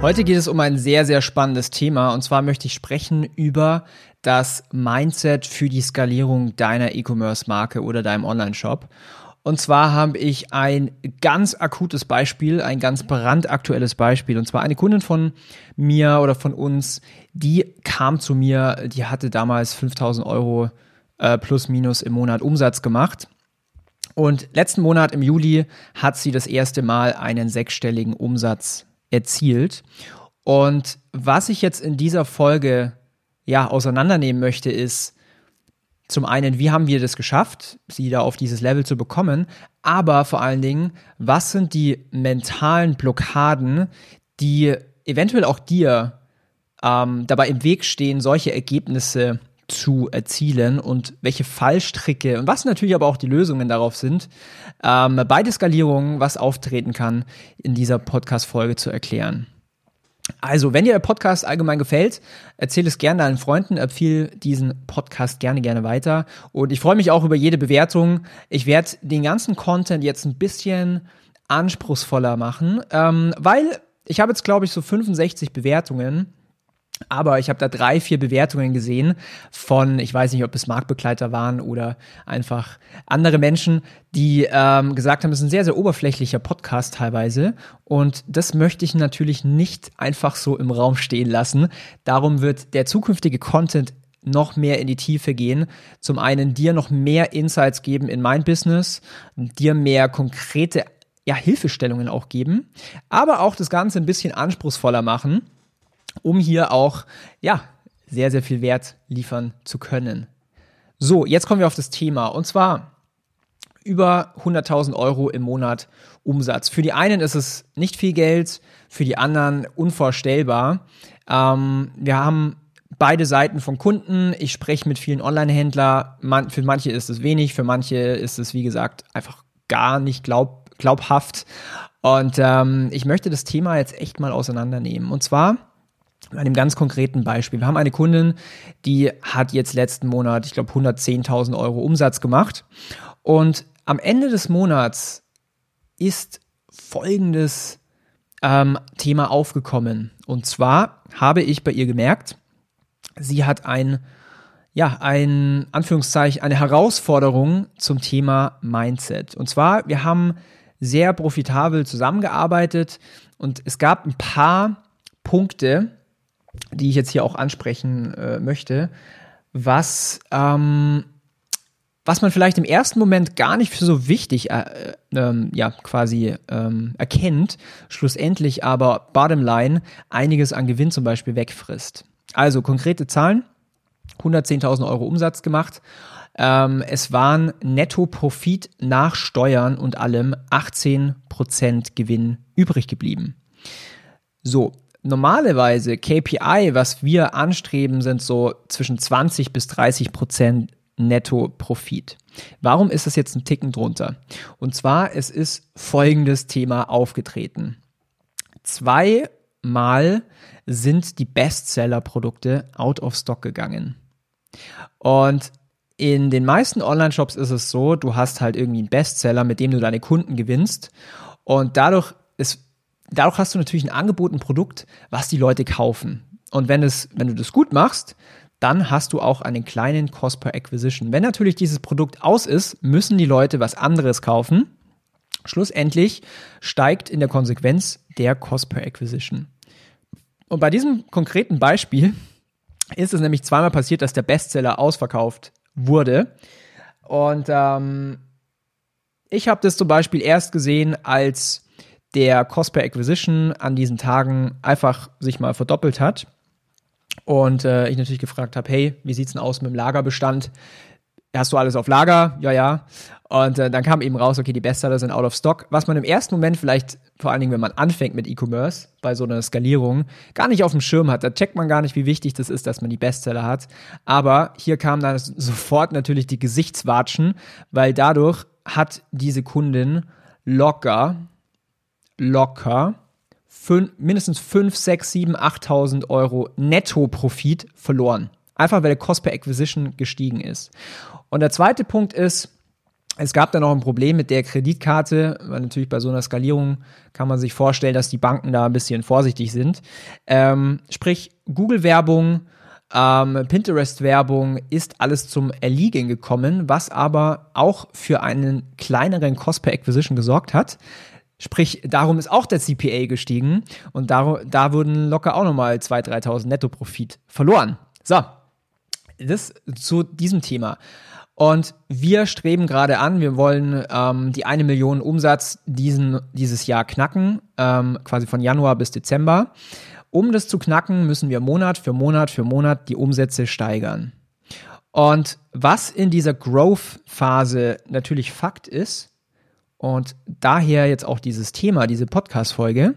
Heute geht es um ein sehr, sehr spannendes Thema und zwar möchte ich sprechen über das Mindset für die Skalierung deiner E-Commerce-Marke oder deinem Online-Shop. Und zwar habe ich ein ganz akutes Beispiel, ein ganz brandaktuelles Beispiel. Und zwar eine Kundin von mir oder von uns, die kam zu mir, die hatte damals 5000 Euro äh, plus minus im Monat Umsatz gemacht. Und letzten Monat im Juli hat sie das erste Mal einen sechsstelligen Umsatz erzielt. Und was ich jetzt in dieser Folge ja, auseinandernehmen möchte, ist zum einen, wie haben wir das geschafft, sie da auf dieses Level zu bekommen, aber vor allen Dingen, was sind die mentalen Blockaden, die eventuell auch dir ähm, dabei im Weg stehen, solche Ergebnisse zu erzielen und welche Fallstricke und was natürlich aber auch die Lösungen darauf sind, ähm, bei der Skalierung, was auftreten kann, in dieser Podcast-Folge zu erklären. Also, wenn dir der Podcast allgemein gefällt, erzähl es gerne deinen Freunden, empfehle diesen Podcast gerne, gerne weiter. Und ich freue mich auch über jede Bewertung. Ich werde den ganzen Content jetzt ein bisschen anspruchsvoller machen, ähm, weil ich habe jetzt, glaube ich, so 65 Bewertungen aber ich habe da drei, vier Bewertungen gesehen von, ich weiß nicht, ob es Marktbegleiter waren oder einfach andere Menschen, die ähm, gesagt haben, es ist ein sehr, sehr oberflächlicher Podcast teilweise. Und das möchte ich natürlich nicht einfach so im Raum stehen lassen. Darum wird der zukünftige Content noch mehr in die Tiefe gehen. Zum einen dir noch mehr Insights geben in mein Business, dir mehr konkrete ja, Hilfestellungen auch geben, aber auch das Ganze ein bisschen anspruchsvoller machen um hier auch, ja, sehr, sehr viel Wert liefern zu können. So, jetzt kommen wir auf das Thema und zwar über 100.000 Euro im Monat Umsatz. Für die einen ist es nicht viel Geld, für die anderen unvorstellbar. Ähm, wir haben beide Seiten von Kunden. Ich spreche mit vielen Online-Händlern. Man, für manche ist es wenig, für manche ist es, wie gesagt, einfach gar nicht glaub, glaubhaft. Und ähm, ich möchte das Thema jetzt echt mal auseinandernehmen. Und zwar bei einem ganz konkreten Beispiel. Wir haben eine Kundin, die hat jetzt letzten Monat, ich glaube, 110.000 Euro Umsatz gemacht. Und am Ende des Monats ist folgendes ähm, Thema aufgekommen. Und zwar habe ich bei ihr gemerkt, sie hat ein, ja, ein, Anführungszeichen, eine Herausforderung zum Thema Mindset. Und zwar, wir haben sehr profitabel zusammengearbeitet und es gab ein paar Punkte, die ich jetzt hier auch ansprechen äh, möchte, was, ähm, was man vielleicht im ersten Moment gar nicht für so wichtig äh, äh, ja, quasi ähm, erkennt, schlussendlich aber bottom line einiges an Gewinn zum Beispiel wegfrisst. Also konkrete Zahlen, 110.000 Euro Umsatz gemacht. Ähm, es waren Netto-Profit nach Steuern und allem 18% Gewinn übrig geblieben. So, normalerweise KPI, was wir anstreben, sind so zwischen 20 bis 30 Prozent Netto-Profit. Warum ist es jetzt ein Ticken drunter? Und zwar, es ist folgendes Thema aufgetreten. Zweimal sind die Bestseller-Produkte out of stock gegangen. Und in den meisten Online-Shops ist es so, du hast halt irgendwie einen Bestseller, mit dem du deine Kunden gewinnst. Und dadurch ist dadurch hast du natürlich ein Angebot, ein Produkt, was die Leute kaufen. Und wenn, es, wenn du das gut machst, dann hast du auch einen kleinen Cost per Acquisition. Wenn natürlich dieses Produkt aus ist, müssen die Leute was anderes kaufen. Schlussendlich steigt in der Konsequenz der Cost per Acquisition. Und bei diesem konkreten Beispiel ist es nämlich zweimal passiert, dass der Bestseller ausverkauft wurde. Und ähm, ich habe das zum Beispiel erst gesehen, als der Cost per Acquisition an diesen Tagen einfach sich mal verdoppelt hat. Und äh, ich natürlich gefragt habe, hey, wie sieht's denn aus mit dem Lagerbestand? hast du alles auf Lager? Ja, ja. Und äh, dann kam eben raus, okay, die Bestseller sind out of stock. Was man im ersten Moment vielleicht, vor allen Dingen, wenn man anfängt mit E-Commerce, bei so einer Skalierung, gar nicht auf dem Schirm hat. Da checkt man gar nicht, wie wichtig das ist, dass man die Bestseller hat. Aber hier kam dann sofort natürlich die Gesichtswatschen, weil dadurch hat diese Kundin locker, locker, fünf, mindestens 5, 6, 7, 8.000 Euro Netto-Profit verloren. Einfach weil der Cost per Acquisition gestiegen ist. Und der zweite Punkt ist, es gab dann noch ein Problem mit der Kreditkarte, weil natürlich bei so einer Skalierung kann man sich vorstellen, dass die Banken da ein bisschen vorsichtig sind. Ähm, sprich, Google-Werbung, ähm, Pinterest-Werbung ist alles zum Erliegen gekommen, was aber auch für einen kleineren Cost per Acquisition gesorgt hat. Sprich, darum ist auch der CPA gestiegen und da, da wurden locker auch nochmal 2.000, 3.000 Netto-Profit verloren. So, das zu diesem Thema. Und wir streben gerade an, wir wollen ähm, die eine Million Umsatz diesen, dieses Jahr knacken, ähm, quasi von Januar bis Dezember. Um das zu knacken, müssen wir Monat für Monat für Monat die Umsätze steigern. Und was in dieser Growth-Phase natürlich Fakt ist, und daher jetzt auch dieses Thema, diese Podcast-Folge,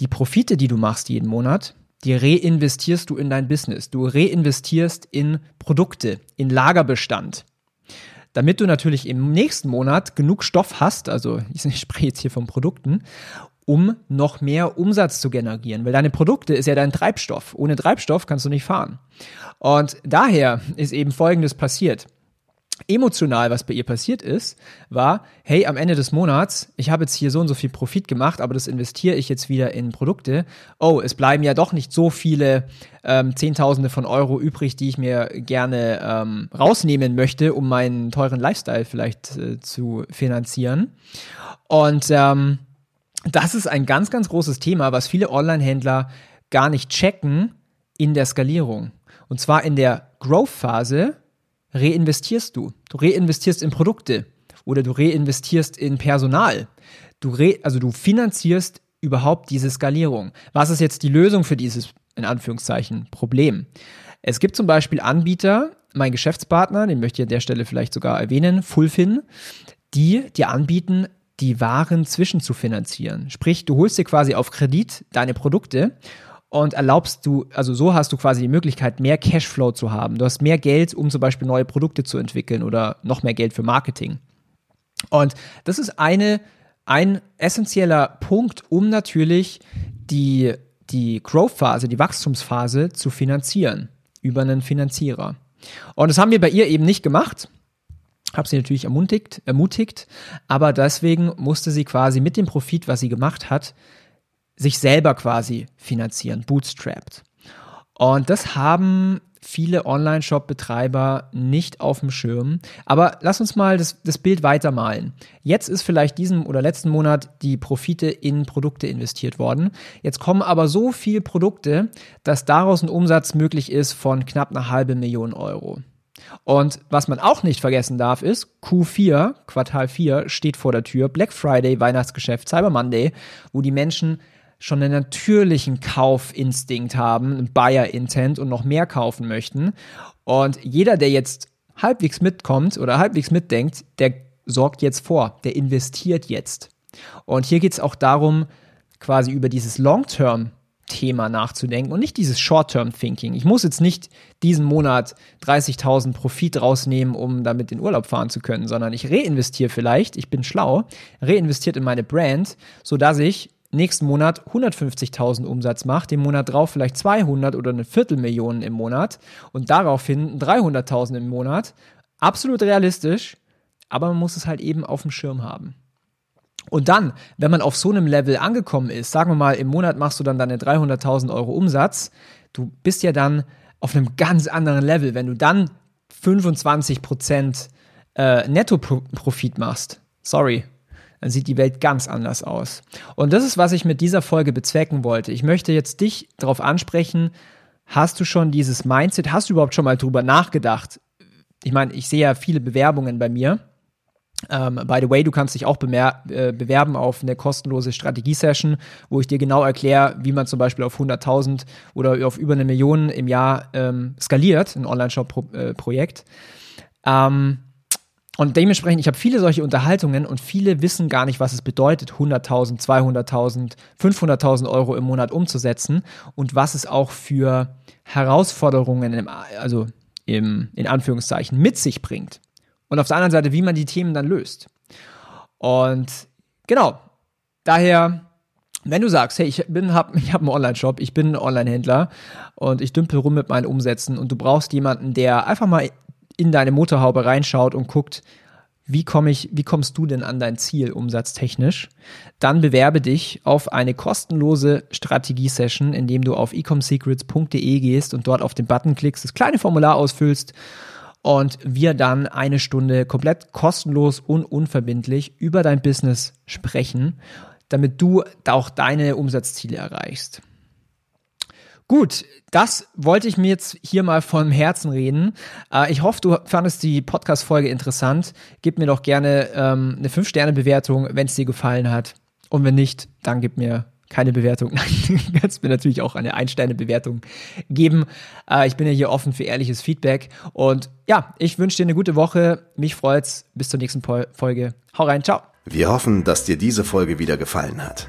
die Profite, die du machst jeden Monat, die reinvestierst du in dein Business. Du reinvestierst in Produkte, in Lagerbestand. Damit du natürlich im nächsten Monat genug Stoff hast, also ich spreche jetzt hier von Produkten, um noch mehr Umsatz zu generieren. Weil deine Produkte ist ja dein Treibstoff. Ohne Treibstoff kannst du nicht fahren. Und daher ist eben Folgendes passiert emotional, was bei ihr passiert ist, war, hey, am Ende des Monats, ich habe jetzt hier so und so viel Profit gemacht, aber das investiere ich jetzt wieder in Produkte. Oh, es bleiben ja doch nicht so viele ähm, Zehntausende von Euro übrig, die ich mir gerne ähm, rausnehmen möchte, um meinen teuren Lifestyle vielleicht äh, zu finanzieren. Und ähm, das ist ein ganz, ganz großes Thema, was viele Online-Händler gar nicht checken in der Skalierung. Und zwar in der Growth-Phase reinvestierst du. Du reinvestierst in Produkte oder du reinvestierst in Personal. Du re also du finanzierst überhaupt diese Skalierung. Was ist jetzt die Lösung für dieses, in Anführungszeichen, Problem? Es gibt zum Beispiel Anbieter, mein Geschäftspartner, den möchte ich an der Stelle vielleicht sogar erwähnen, Fullfin, die dir anbieten, die Waren zwischenzufinanzieren. Sprich, du holst dir quasi auf Kredit deine Produkte und erlaubst du, also so hast du quasi die Möglichkeit, mehr Cashflow zu haben. Du hast mehr Geld, um zum Beispiel neue Produkte zu entwickeln oder noch mehr Geld für Marketing. Und das ist eine, ein essentieller Punkt, um natürlich die, die Growth-Phase, die Wachstumsphase zu finanzieren über einen Finanzierer. Und das haben wir bei ihr eben nicht gemacht. Habe sie natürlich ermutigt, ermutigt, aber deswegen musste sie quasi mit dem Profit, was sie gemacht hat, sich selber quasi finanzieren, bootstrapped. Und das haben viele Online-Shop-Betreiber nicht auf dem Schirm. Aber lass uns mal das, das Bild weitermalen. Jetzt ist vielleicht diesen oder letzten Monat die Profite in Produkte investiert worden. Jetzt kommen aber so viele Produkte, dass daraus ein Umsatz möglich ist von knapp einer halben Million Euro. Und was man auch nicht vergessen darf, ist, Q4, Quartal 4, steht vor der Tür, Black Friday, Weihnachtsgeschäft, Cyber Monday, wo die Menschen schon einen natürlichen Kaufinstinkt haben, Buyer-Intent und noch mehr kaufen möchten. Und jeder, der jetzt halbwegs mitkommt oder halbwegs mitdenkt, der sorgt jetzt vor, der investiert jetzt. Und hier geht es auch darum, quasi über dieses Long-Term Thema nachzudenken und nicht dieses Short-Term-Thinking. Ich muss jetzt nicht diesen Monat 30.000 Profit rausnehmen, um damit in Urlaub fahren zu können, sondern ich reinvestiere vielleicht, ich bin schlau, reinvestiert in meine Brand, sodass ich nächsten Monat 150.000 Umsatz macht, den Monat drauf vielleicht 200 oder eine Viertelmillion im Monat und daraufhin 300.000 im Monat. Absolut realistisch, aber man muss es halt eben auf dem Schirm haben. Und dann, wenn man auf so einem Level angekommen ist, sagen wir mal, im Monat machst du dann deine 300.000 Euro Umsatz, du bist ja dann auf einem ganz anderen Level. Wenn du dann 25% äh, Netto-Profit machst, sorry, sieht die Welt ganz anders aus. Und das ist, was ich mit dieser Folge bezwecken wollte. Ich möchte jetzt dich darauf ansprechen, hast du schon dieses Mindset, hast du überhaupt schon mal drüber nachgedacht? Ich meine, ich sehe ja viele Bewerbungen bei mir. Um, ähm, by the way, du kannst dich auch äh, bewerben auf eine kostenlose Strategie-Session, wo ich dir genau erkläre, wie man zum Beispiel auf 100.000 oder auf über eine Million im Jahr ähm, skaliert, ein Online-Shop-Projekt. Ähm, und dementsprechend, ich habe viele solche Unterhaltungen und viele wissen gar nicht, was es bedeutet, 100.000, 200.000, 500.000 Euro im Monat umzusetzen und was es auch für Herausforderungen, im, also im, in Anführungszeichen, mit sich bringt. Und auf der anderen Seite, wie man die Themen dann löst. Und genau, daher, wenn du sagst, hey, ich bin, hab, ich habe einen Online-Shop, ich bin ein Online-Händler und ich dümpel rum mit meinen Umsätzen und du brauchst jemanden, der einfach mal in deine Motorhaube reinschaut und guckt, wie komme ich, wie kommst du denn an dein Ziel umsatztechnisch? Dann bewerbe dich auf eine kostenlose Strategie-Session, indem du auf ecomsecrets.de gehst und dort auf den Button klickst, das kleine Formular ausfüllst und wir dann eine Stunde komplett kostenlos und unverbindlich über dein Business sprechen, damit du auch deine Umsatzziele erreichst. Gut, das wollte ich mir jetzt hier mal vom Herzen reden. Äh, ich hoffe, du fandest die Podcast-Folge interessant. Gib mir doch gerne ähm, eine 5-Sterne-Bewertung, wenn es dir gefallen hat. Und wenn nicht, dann gib mir keine Bewertung. Nein, du kannst mir natürlich auch eine Ein-Sterne-Bewertung geben. Äh, ich bin ja hier offen für ehrliches Feedback. Und ja, ich wünsche dir eine gute Woche. Mich freut's. Bis zur nächsten Folge. Hau rein. Ciao. Wir hoffen, dass dir diese Folge wieder gefallen hat.